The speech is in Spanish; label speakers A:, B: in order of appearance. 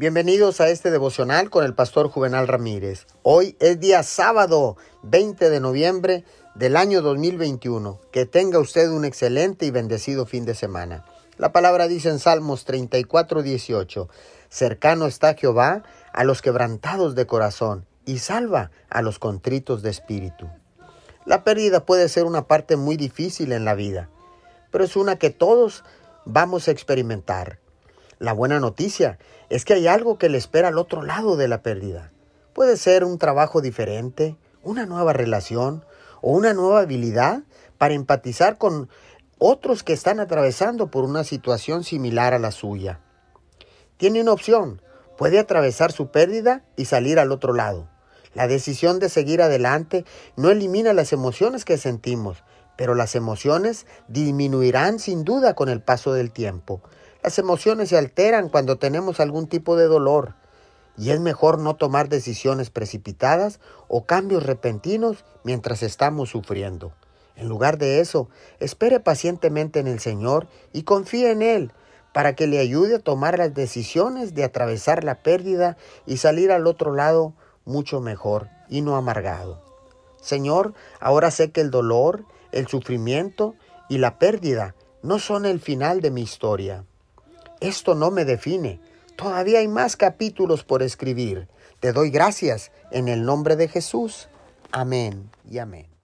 A: Bienvenidos a este devocional con el pastor Juvenal Ramírez. Hoy es día sábado 20 de noviembre del año 2021. Que tenga usted un excelente y bendecido fin de semana. La palabra dice en Salmos 34, 18, Cercano está Jehová a los quebrantados de corazón y salva a los contritos de espíritu. La pérdida puede ser una parte muy difícil en la vida, pero es una que todos vamos a experimentar. La buena noticia es que hay algo que le espera al otro lado de la pérdida. Puede ser un trabajo diferente, una nueva relación o una nueva habilidad para empatizar con otros que están atravesando por una situación similar a la suya. Tiene una opción, puede atravesar su pérdida y salir al otro lado. La decisión de seguir adelante no elimina las emociones que sentimos, pero las emociones disminuirán sin duda con el paso del tiempo. Las emociones se alteran cuando tenemos algún tipo de dolor y es mejor no tomar decisiones precipitadas o cambios repentinos mientras estamos sufriendo. En lugar de eso, espere pacientemente en el Señor y confíe en Él para que le ayude a tomar las decisiones de atravesar la pérdida y salir al otro lado mucho mejor y no amargado. Señor, ahora sé que el dolor, el sufrimiento y la pérdida no son el final de mi historia. Esto no me define. Todavía hay más capítulos por escribir. Te doy gracias en el nombre de Jesús. Amén y amén.